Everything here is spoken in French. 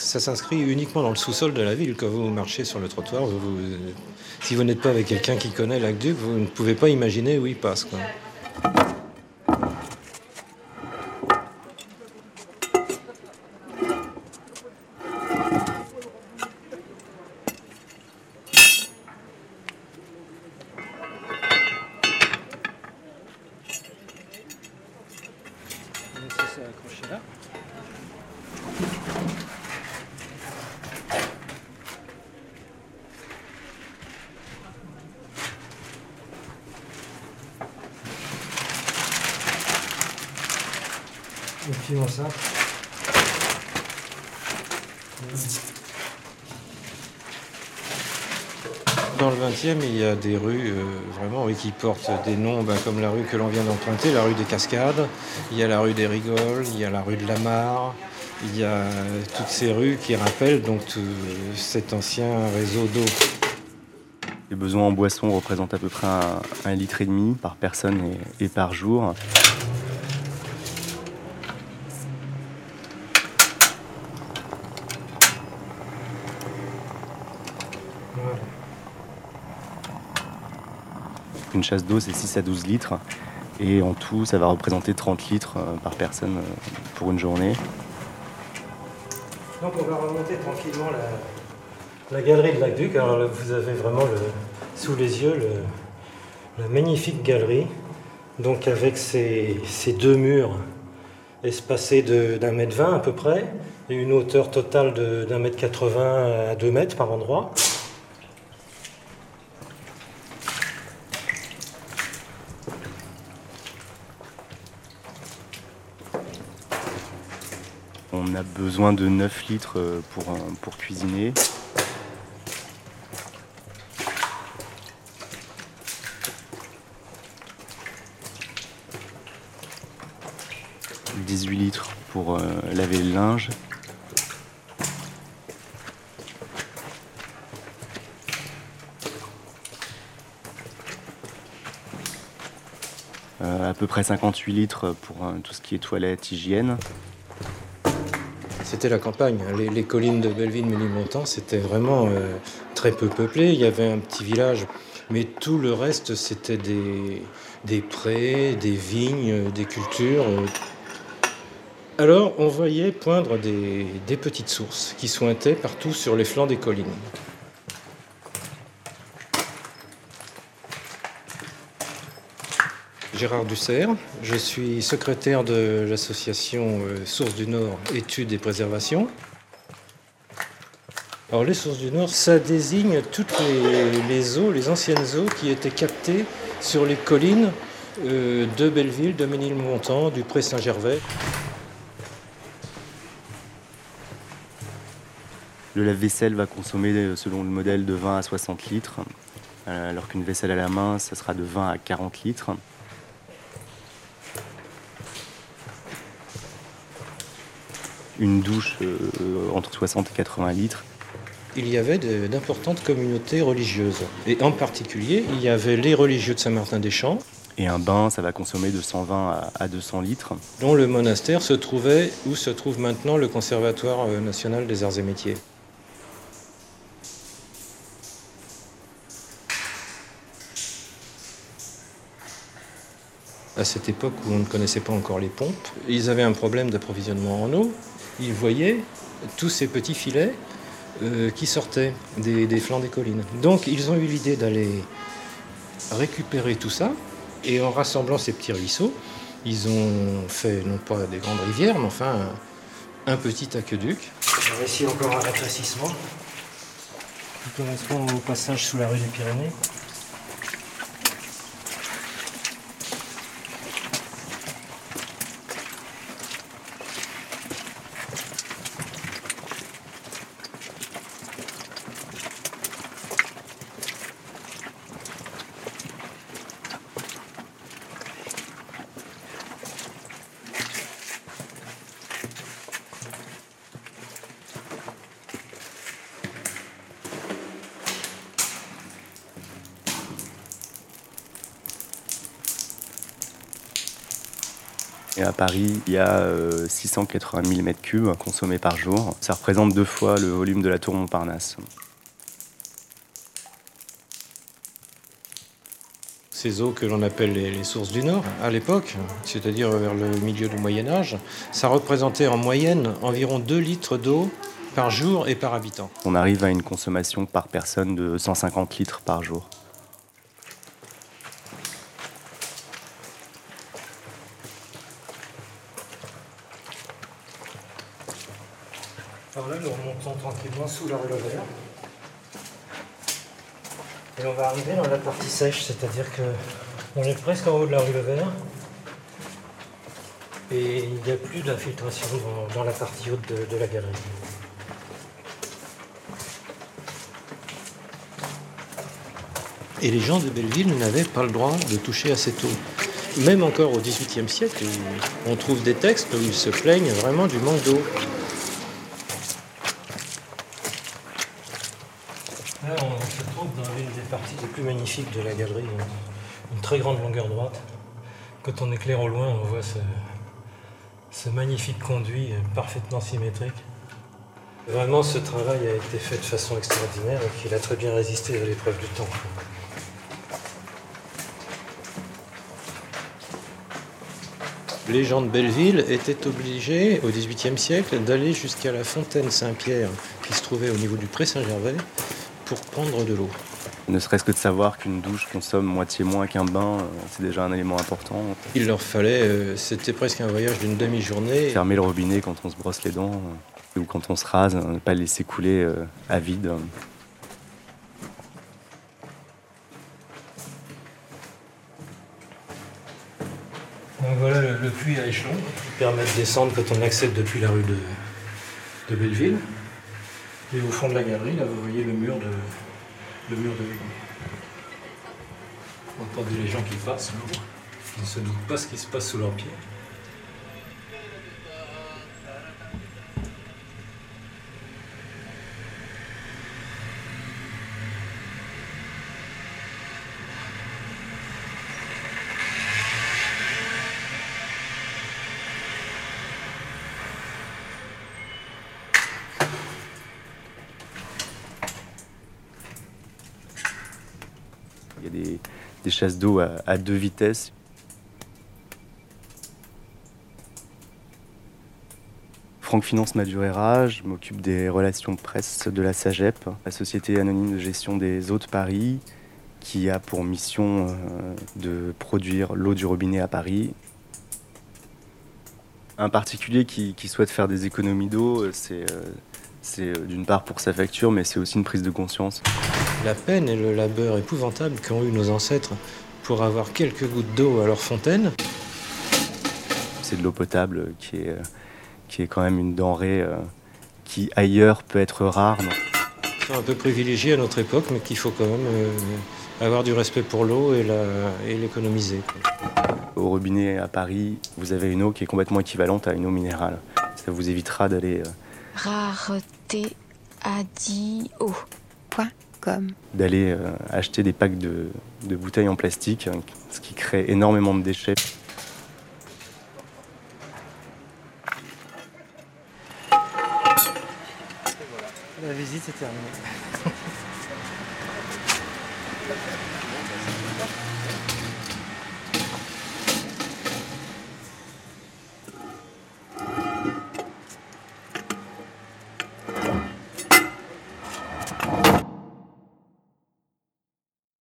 ça s'inscrit uniquement dans le sous-sol de la ville. Quand vous marchez sur le trottoir, si vous n'êtes pas avec quelqu'un qui connaît l'aqueduc, vous ne pouvez pas imaginer où il passe. Ça. Dans le 20e, il y a des rues euh, vraiment qui portent des noms ben, comme la rue que l'on vient d'emprunter, la rue des Cascades, il y a la rue des Rigoles, il y a la rue de la Mare, il y a toutes ces rues qui rappellent donc cet ancien réseau d'eau. Les besoins en boisson représentent à peu près un, litre et demi par personne et par jour. Une chasse d'eau, c'est 6 à 12 litres. Et en tout, ça va représenter 30 litres euh, par personne euh, pour une journée. Donc on va remonter tranquillement la, galerie de l'aqueduc. Alors vous avez vraiment sous les yeux la magnifique galerie, donc avec ces, deux murs espacés d'un mètre vingt à peu près, et une hauteur totale d'un mètre 80 à deux mètres par endroit. On a besoin de 9 litres euh, pour, pour cuisiner. « 18 litres pour euh, laver le linge. Euh, à peu près 58 litres pour tout ce qui est toilette, hygiène. C'était la campagne. Les, collines de Belleville-Ménilmontant, c'était vraiment euh, très peu peuplé. Il y avait un petit village, mais tout le reste, c'était des, prés, des vignes, des cultures. Alors, on voyait poindre des, des petites sources qui sointaient partout sur les flancs des collines. Gérard Dussert, je suis secrétaire de l'association euh, Sources du Nord, études et préservation. Alors les sources du Nord, ça désigne toutes les, eaux, les anciennes eaux qui étaient captées sur les collines euh, de Belleville, de Ménilmontant, du Pré Saint-Gervais. Le lave-vaisselle va consommer, euh, selon le modèle, de 20 à 60 litres, alors qu'une vaisselle à la main, ça sera de 20 à 40 litres. Une douche euh, entre 60 et 80 litres. Il y avait d'importantes communautés religieuses. Et en particulier, il y avait les religieux de Saint-Martin-des-Champs. Et un bain, ça va consommer de 120 à 200 litres. Dont le monastère se trouvait où se trouve maintenant le Conservatoire euh, national des arts et métiers. à cette époque où on ne connaissait pas encore les pompes, ils avaient un problème d'approvisionnement en eau ils voyaient tous ces petits filets euh, qui sortaient des, flancs des collines. Donc ils ont eu l'idée d'aller récupérer tout ça, et en rassemblant ces petits ruisseaux, ils ont fait non pas des grandes rivières, mais enfin un, petit aqueduc. ici encore un rétrécissement qui correspond au passage sous la rue des Pyrénées. Et à Paris, il y a 680 000 m3 consommés par jour. Ça représente deux fois le volume de la tour Montparnasse. Ces eaux que l'on appelle les, sources du Nord, à l'époque, c'est-à-dire vers le milieu du Moyen Âge, ça représentait en moyenne environ 2 litres d'eau par jour et par habitant. On arrive à une consommation par personne de 150 litres par jour. Alors là, nous remontons sous la. Et on va arriver dans la partie sèche, c'est-à-dire que on est presque en haut de la rue Levert. Et il n'y a plus d'infiltration dans, la partie haute de la galerie. Et les gens de Belleville n'avaient pas le droit de toucher à cette eau. Même encore au XVIIIe siècle, on trouve des textes où ils se plaignent vraiment du manque d'eau. Là, on se trouve dans l'une des magnifiques de la galerie, une très grande longueur droite. Quand on éclaire au loin, on voit ce, magnifique conduit parfaitement symétrique. Vraiment, ce travail a été fait de façon extraordinaire et qu'il a très bien résisté à l'épreuve du temps. les gens de Belleville étaient obligés, au XVIIIe siècle, d'aller jusqu'à la fontaine Saint-Pierre, qui se trouvait au niveau du Pré Saint-Gervais, pour prendre de l'eau. Ne serait-ce que de savoir qu'une douche consomme moitié moins qu'un bain, euh, c'est déjà un élément important. Il leur fallait, euh, c'était presque un voyage d'une demi-journée. Fermer le robinet quand on se brosse les dents, euh, ou quand on se rase, ne pas le laisser couler à vide. voilà le, puits à échelon qui permet de descendre quand on accède depuis la rue de, Belleville. Et au fond de la galerie, là, vous voyez le mur de, le mur de Vous entendez les gens qui passent, qui ne se doutent pas ce qui se passe sous leurs pieds. Des chasses d'eau à, deux vitesses. Franck Finance Madurera, je m'occupe des relations presse de la SAGEP, la Société anonyme de gestion des eaux de Paris, qui a pour mission euh, de produire l'eau du robinet à Paris. Un particulier qui, souhaite faire des économies d'eau, c'est euh, d'une part pour sa facture, mais c'est aussi une prise de conscience la peine et le labeur épouvantable qu'ont eu nos ancêtres pour avoir quelques gouttes d'eau à leur fontaine. C'est de l'eau potable qui est, qui est quand même une denrée euh, qui ailleurs peut être rare. C'est un peu privilégié à notre époque, mais qu'il faut quand même euh, avoir du respect pour l'eau et l'économiser. Au robinet à Paris, vous avez une eau qui est complètement équivalente à une eau minérale. Ça vous évitera d'aller... Euh, Rareté à eau. Point d'aller euh, acheter des packs de, bouteilles en plastique, hein, ce qui crée énormément de déchets. La visite est terminée.